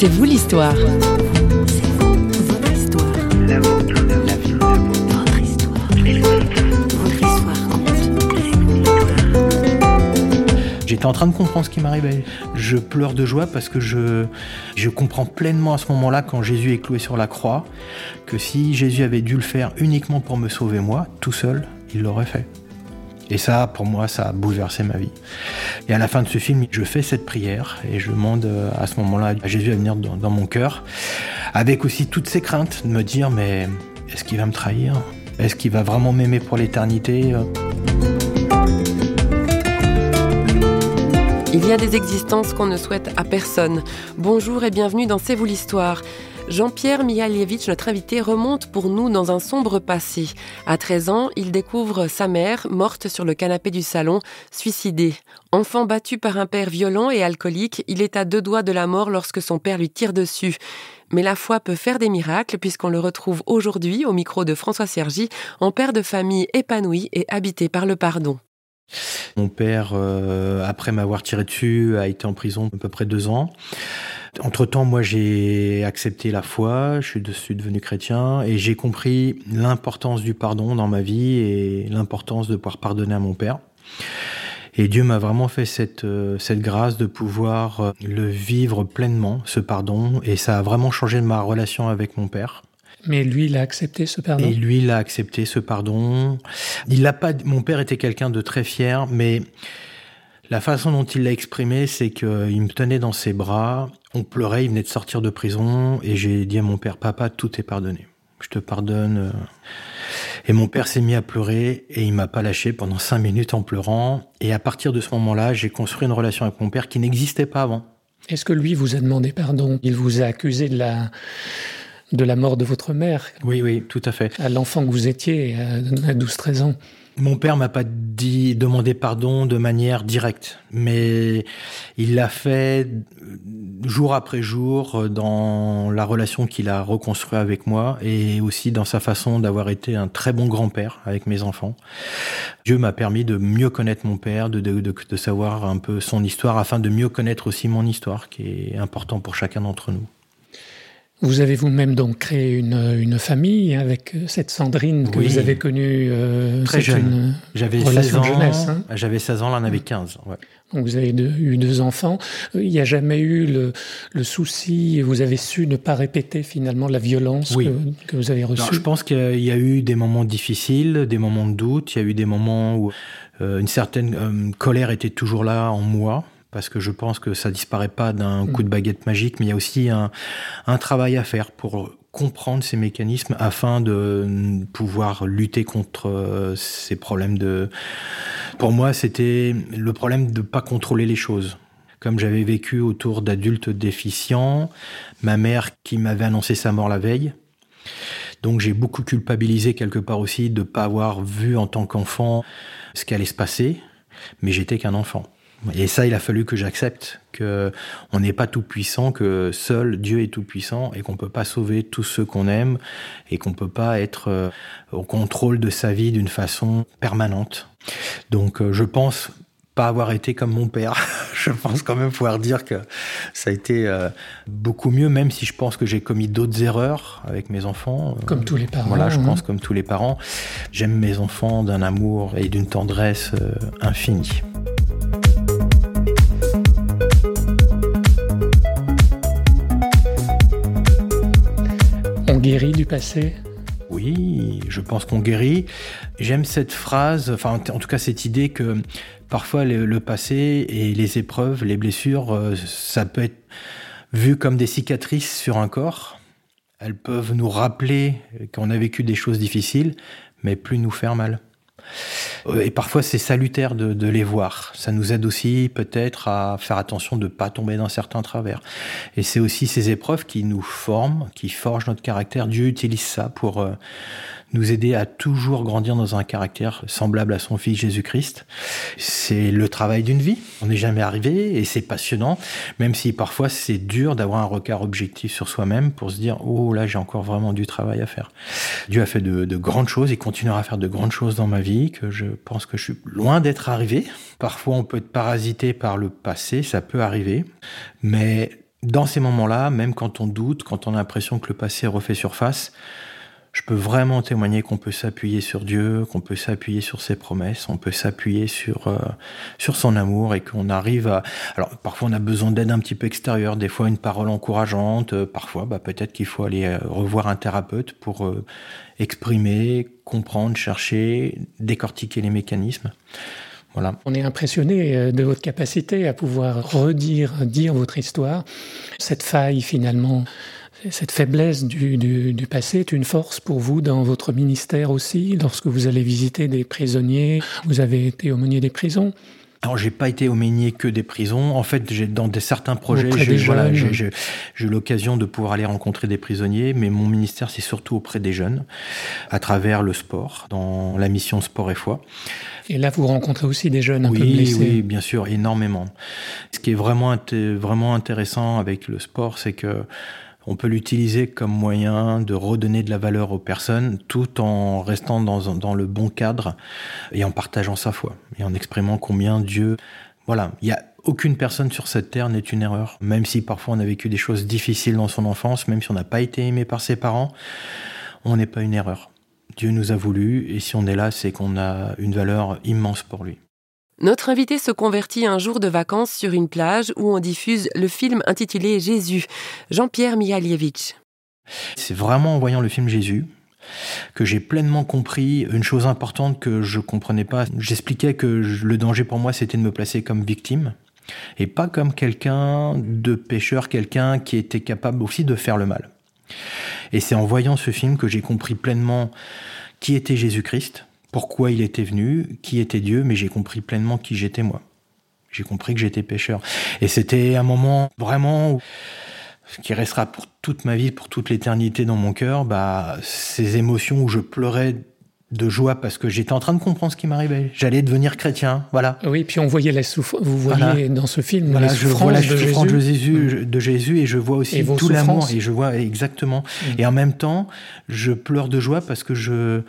C'est vous l'histoire. J'étais en train de comprendre ce qui m'arrivait. Je pleure de joie parce que je, je comprends pleinement à ce moment-là, quand Jésus est cloué sur la croix, que si Jésus avait dû le faire uniquement pour me sauver moi, tout seul, il l'aurait fait. Et ça, pour moi, ça a bouleversé ma vie. Et à la fin de ce film, je fais cette prière et je demande euh, à ce moment-là à Jésus à venir dans, dans mon cœur, avec aussi toutes ces craintes de me dire, mais est-ce qu'il va me trahir? Est-ce qu'il va vraiment m'aimer pour l'éternité? Il y a des existences qu'on ne souhaite à personne. Bonjour et bienvenue dans C'est vous l'histoire. Jean-Pierre Mihalievitch, notre invité, remonte pour nous dans un sombre passé. À 13 ans, il découvre sa mère, morte sur le canapé du salon, suicidée. Enfant battu par un père violent et alcoolique, il est à deux doigts de la mort lorsque son père lui tire dessus. Mais la foi peut faire des miracles puisqu'on le retrouve aujourd'hui au micro de François Sergi en père de famille épanoui et habité par le pardon. Mon père, euh, après m'avoir tiré dessus, a été en prison à peu près deux ans. Entre-temps, moi, j'ai accepté la foi, je suis devenu chrétien et j'ai compris l'importance du pardon dans ma vie et l'importance de pouvoir pardonner à mon père. Et Dieu m'a vraiment fait cette, euh, cette grâce de pouvoir euh, le vivre pleinement, ce pardon, et ça a vraiment changé ma relation avec mon père. Mais lui, il a accepté ce pardon? Et lui, il a accepté ce pardon. Il l'a pas. Mon père était quelqu'un de très fier, mais la façon dont il l'a exprimé, c'est qu'il me tenait dans ses bras. On pleurait. Il venait de sortir de prison, et j'ai dit à mon père, papa, tout est pardonné. Je te pardonne. Et mon père s'est mis à pleurer et il m'a pas lâché pendant cinq minutes en pleurant. Et à partir de ce moment-là, j'ai construit une relation avec mon père qui n'existait pas avant. Est-ce que lui vous a demandé pardon? Il vous a accusé de la de la mort de votre mère. Oui, oui, tout à fait. À l'enfant que vous étiez à 12-13 ans. Mon père m'a pas dit demandé pardon de manière directe, mais il l'a fait jour après jour dans la relation qu'il a reconstruite avec moi et aussi dans sa façon d'avoir été un très bon grand-père avec mes enfants. Dieu m'a permis de mieux connaître mon père, de, de, de savoir un peu son histoire afin de mieux connaître aussi mon histoire qui est important pour chacun d'entre nous. Vous avez vous-même donc créé une, une, famille avec cette Sandrine que oui. vous avez connue euh, très jeune. J'avais 16 ans. Hein J'avais 16 ans, là, on avait 15. Ouais. Donc vous avez deux, eu deux enfants. Il n'y a jamais eu le, le, souci, vous avez su ne pas répéter finalement la violence oui. que, que, vous avez reçue? Non, je pense qu'il y a eu des moments difficiles, des moments de doute. Il y a eu des moments où euh, une certaine euh, colère était toujours là en moi parce que je pense que ça disparaît pas d'un coup de baguette magique, mais il y a aussi un, un, travail à faire pour comprendre ces mécanismes afin de pouvoir lutter contre ces problèmes de... Pour moi, c'était le problème de pas contrôler les choses. Comme j'avais vécu autour d'adultes déficients, ma mère qui m'avait annoncé sa mort la veille, donc j'ai beaucoup culpabilisé quelque part aussi de ne pas avoir vu en tant qu'enfant ce qui allait se passer, mais j'étais qu'un enfant. Et ça, il a fallu que j'accepte que on n'est pas tout puissant, que seul Dieu est tout puissant et qu'on peut pas sauver tous ceux qu'on aime et qu'on peut pas être euh, au contrôle de sa vie d'une façon permanente. Donc, euh, je pense pas avoir été comme mon père. je pense quand même pouvoir dire que ça a été euh, beaucoup mieux, même si je pense que j'ai commis d'autres erreurs avec mes enfants. Comme tous les parents. Voilà, je pense comme tous les parents. J'aime mes enfants d'un amour et d'une tendresse infinie. Guérit du passé? Oui, je pense qu'on guérit. J'aime cette phrase, enfin en tout cas cette idée que parfois le, le, passé et les épreuves, les blessures, euh, ça peut être vu comme des cicatrices sur un corps. Elles peuvent nous rappeler qu'on a vécu des choses difficiles, mais plus nous faire mal. Et parfois, c'est salutaire de, de, les voir. Ça nous aide aussi peut-être à faire attention de ne pas tomber dans certains travers. Et c'est aussi ces épreuves qui nous forment, qui forgent notre caractère. Dieu utilise ça pour euh, nous aider à toujours grandir dans un caractère semblable à son Fils Jésus-Christ. C'est le travail d'une vie. On n'est jamais arrivé et c'est passionnant, même si parfois c'est dur d'avoir un regard objectif sur soi-même pour se dire oh là j'ai encore vraiment du travail à faire. Dieu a fait de, de grandes choses, il continuera à faire de grandes choses dans ma vie que je pense que je suis loin d'être arrivé. Parfois on peut être parasité par le passé, ça peut arriver, mais dans ces moments-là, même quand on doute, quand on a l'impression que le passé refait surface, je peux vraiment témoigner qu'on peut s'appuyer sur Dieu, qu'on peut s'appuyer sur ses promesses, on peut s'appuyer sur euh, sur son amour et qu'on arrive à. Alors parfois on a besoin d'aide un petit peu extérieure, des fois une parole encourageante, euh, parfois bah, peut-être qu'il faut aller euh, revoir un thérapeute pour exprimer, comprendre, chercher, décortiquer les mécanismes. Voilà. On est impressionné de votre capacité à pouvoir redire, dire votre histoire. Cette faille finalement cette faiblesse du, passé est une force pour vous dans votre ministère aussi, lorsque vous allez visiter des prisonniers, vous avez été aumônier des prisons? Alors j'ai pas été aumônier que des prisons. En fait, j'ai dans des certains projets, j'ai voilà, eu l'occasion de pouvoir aller rencontrer des prisonniers, mais mon ministère c'est surtout auprès des jeunes, à travers le sport, dans la mission Sport et Foi. Et là, vous rencontrez aussi des jeunes un oui, peu blessés. Oui, bien sûr, énormément. Ce qui est vraiment vraiment intéressant avec le sport, c'est que on peut l'utiliser comme moyen de redonner de la valeur aux personnes tout en restant dans, le bon cadre et en partageant sa foi et en exprimant combien Dieu... Voilà, il y a aucune personne sur cette terre n'est une erreur, même si parfois on a vécu des choses difficiles dans son enfance, même si on n'a pas été aimé par ses parents, on n'est pas une erreur. Dieu nous a voulu et si on est là, c'est qu'on a une valeur immense pour lui. Notre invité se convertit un jour de vacances sur une plage où on diffuse le film intitulé Jésus, Jean-Pierre Mihaljevic. C'est vraiment en voyant le film Jésus que j'ai pleinement compris une chose importante que je comprenais pas. J'expliquais que le danger pour moi c'était de me placer comme victime et pas comme quelqu'un de pécheur, quelqu'un qui était capable aussi de faire le mal. Et c'est en voyant ce film que j'ai compris pleinement qui était Jésus-Christ, pourquoi il était venu, qui était Dieu, mais j'ai compris pleinement qui j'étais moi. J'ai compris que j'étais pécheur. Et c'était un moment vraiment qui restera pour toute ma vie, pour toute l'éternité dans mon cœur, bah, ces émotions où je pleurais de joie parce que j'étais en train de comprendre ce qui m'arrivait. J'allais devenir chrétien, voilà. Oui, puis on voyait la souffrance. Vous voyez dans ce film voilà, la je vois la souffrance de Jésus, de Jésus, et je vois aussi tout l'amour et je vois exactement. Mm. Et en même temps, je pleure de joie parce que je,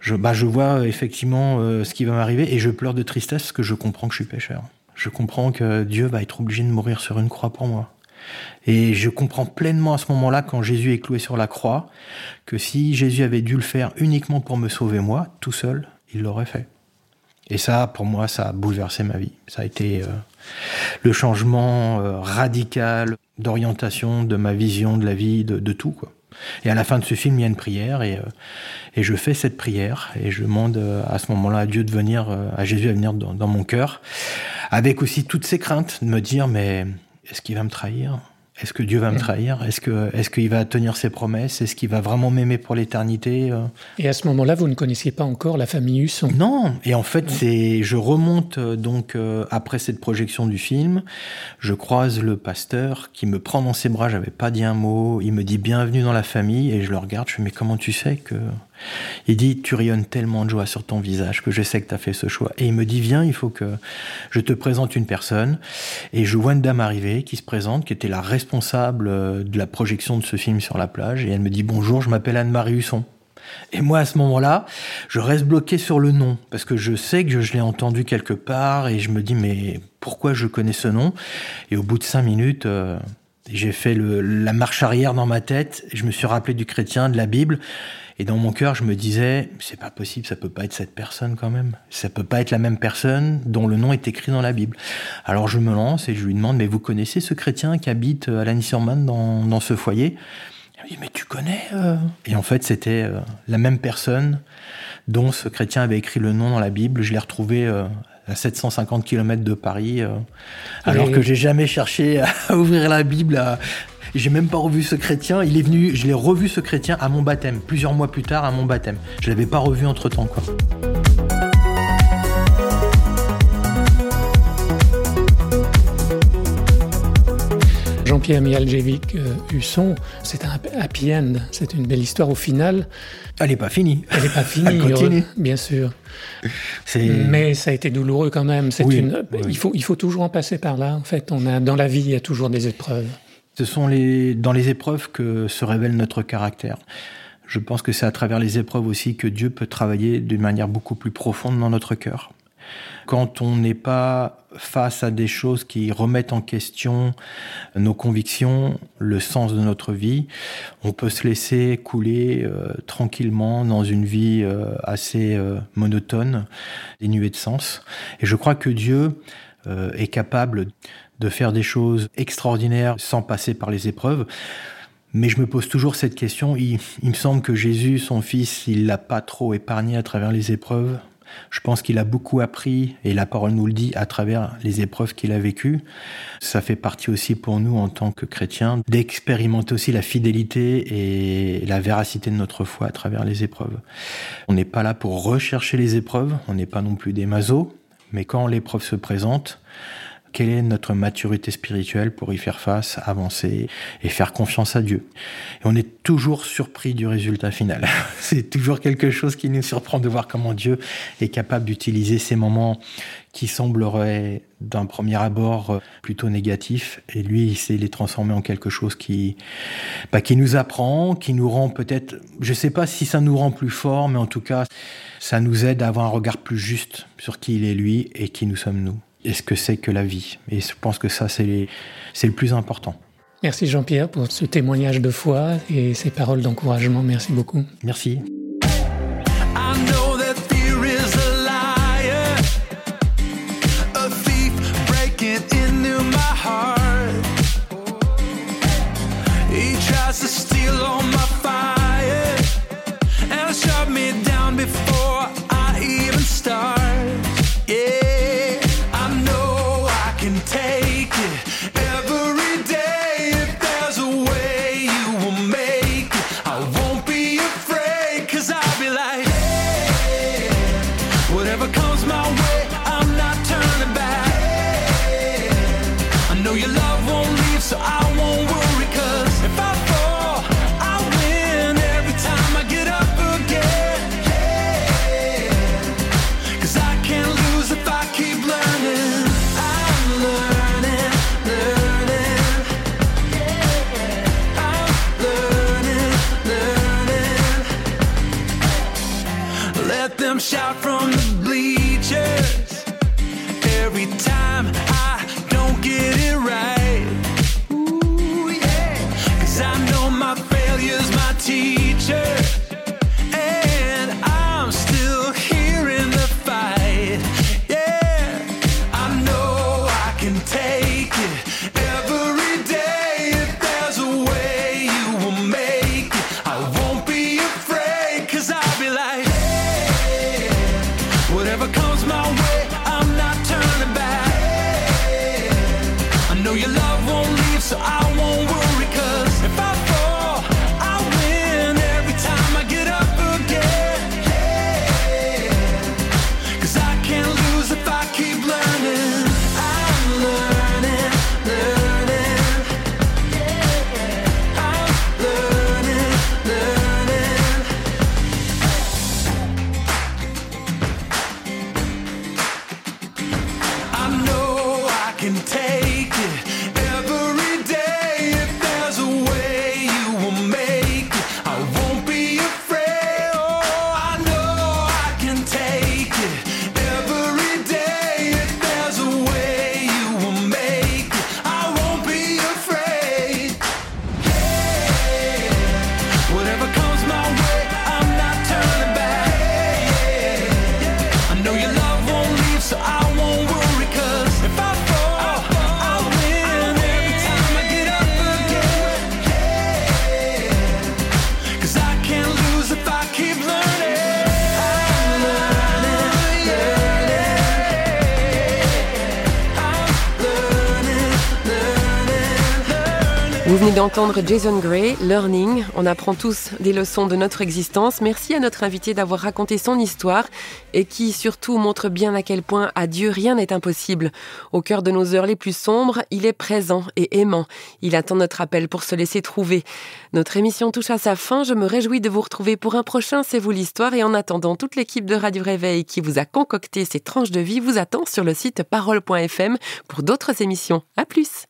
je, bah, je vois effectivement euh, ce qui va m'arriver et je pleure de tristesse parce que je comprends que je suis pécheur. Je comprends que Dieu va être obligé de mourir sur une croix pour moi. Et je comprends pleinement à ce moment-là, quand Jésus est cloué sur la croix, que si Jésus avait dû le faire uniquement pour me sauver moi, tout seul, il l'aurait fait. Et ça, pour moi, ça a bouleversé ma vie. Ça a été euh, le changement euh, radical d'orientation de ma vision de la vie, de, tout. Et à la fin de ce film, il y a une prière et, euh, je fais cette prière et je demande à ce moment-là à Dieu de venir, à Jésus à venir dans, dans mon cœur, avec aussi toutes ces craintes de me dire mais est-ce qu'il va me trahir? Est-ce que Dieu va me trahir? Est-ce que est-ce qu'il va tenir ses promesses? Est-ce qu'il va vraiment m'aimer pour l'éternité euh? Et à ce moment-là, vous ne connaissiez pas encore la famille Husson? Non. Et en fait, c'est je remonte euh, donc euh, après cette projection du film, je croise le pasteur qui me prend dans ses bras. J'avais pas dit un mot. Il me dit bienvenue dans la famille et je le regarde. Je fais mais comment tu sais que il dit, tu rayonnes tellement de joie sur ton visage que je sais que tu as fait ce choix. Et il me dit, viens, il faut que je te présente une personne. Et je vois une dame arriver qui se présente, qui était la responsable euh, de la projection de ce film sur la plage. Et elle me dit, bonjour, je m'appelle Anne-Marie Husson. Et moi, à ce moment-là, je reste bloqué sur le nom, parce que je sais que je l'ai entendu quelque part, et je me dis, mais pourquoi je connais ce nom? Et au bout de cinq minutes, euh, j'ai fait la marche arrière dans ma tête, je me suis rappelé du chrétien, de la Bible, et dans mon cœur, je me disais, c'est pas possible, ça peut pas être cette personne quand même. Ça peut pas être la même personne dont le nom est écrit dans la Bible. Alors je me lance et je lui demande, mais vous connaissez ce chrétien qui habite à la dans, dans ce foyer? Il me dit, mais tu connais euh? Et en fait, c'était euh, la même personne dont ce chrétien avait écrit le nom dans la Bible. Je l'ai retrouvé euh, à 750 km de Paris, alors que j'ai jamais cherché à ouvrir la Bible, à, j'ai même pas revu ce chrétien. Il est venu, je l'ai revu ce chrétien à mon baptême, plusieurs mois plus tard à mon baptême. Je l'avais pas revu entre temps, quoi. Jean-Pierre Mihaljevic euh, Husson, c'est un happy end, c'est une belle histoire au final. Elle n'est pas finie. Elle n'est pas finie, Elle continue. bien sûr. Mais ça a été douloureux quand même. une... Il, faut, il faut toujours en passer par là. En fait, on a, dans la vie, il y a toujours des épreuves. Ce sont les, dans les épreuves que se révèle notre caractère. Je pense que c'est à travers les épreuves aussi que Dieu peut travailler d'une manière beaucoup plus profonde dans notre cœur. Quand on n'est pas face à des choses qui remettent en question nos convictions, le sens de notre vie, on peut se laisser couler euh, tranquillement dans une vie euh, assez euh, monotone, dénuée de sens. Et je crois que Dieu est capable de faire des choses extraordinaires sans passer par les épreuves. Mais je me pose toujours cette question. Il, me semble que Jésus, son fils, il l'a pas trop épargné à travers les épreuves. Je pense qu'il a beaucoup appris, et la parole nous le dit, à travers les épreuves qu'il a vécues. Ça fait partie aussi pour nous, en tant que chrétiens, d'expérimenter aussi la fidélité et la véracité de notre foi à travers les épreuves. On n'est pas là pour rechercher les épreuves, on n'est pas non plus des masos, mais quand l'épreuve se présente, quelle est notre maturité spirituelle pour y faire face, avancer et faire confiance à Dieu. Et on est toujours surpris du résultat final. C'est toujours quelque chose qui nous surprend de voir comment Dieu est capable d'utiliser ces moments qui sembleraient d'un premier abord plutôt négatifs, et lui, il sait les transformer en quelque chose qui, bah, qui nous apprend, qui nous rend peut-être, je sais pas si ça nous rend plus fort, mais en tout cas, ça nous aide à avoir un regard plus juste sur qui il est lui et qui nous sommes nous et ce que c'est que la vie? Et je pense que ça, c'est le plus important. Merci Jean-Pierre pour ce témoignage de foi et ces paroles d'encouragement. Merci beaucoup. Merci. Yeah. Ever Vous venez d'entendre Jason Gray, Learning. On apprend tous des leçons de notre existence. Merci à notre invité d'avoir raconté son histoire et qui surtout montre bien à quel point à Dieu rien n'est impossible. Au cœur de nos heures les plus sombres, il est présent et aimant. Il attend notre appel pour se laisser trouver. Notre émission touche à sa fin. Je me réjouis de vous retrouver pour un prochain C'est vous l'histoire et en attendant, toute l'équipe de Radio Réveil qui vous a concocté ces tranches de vie vous attend sur le site parole.fm pour d'autres émissions. À plus!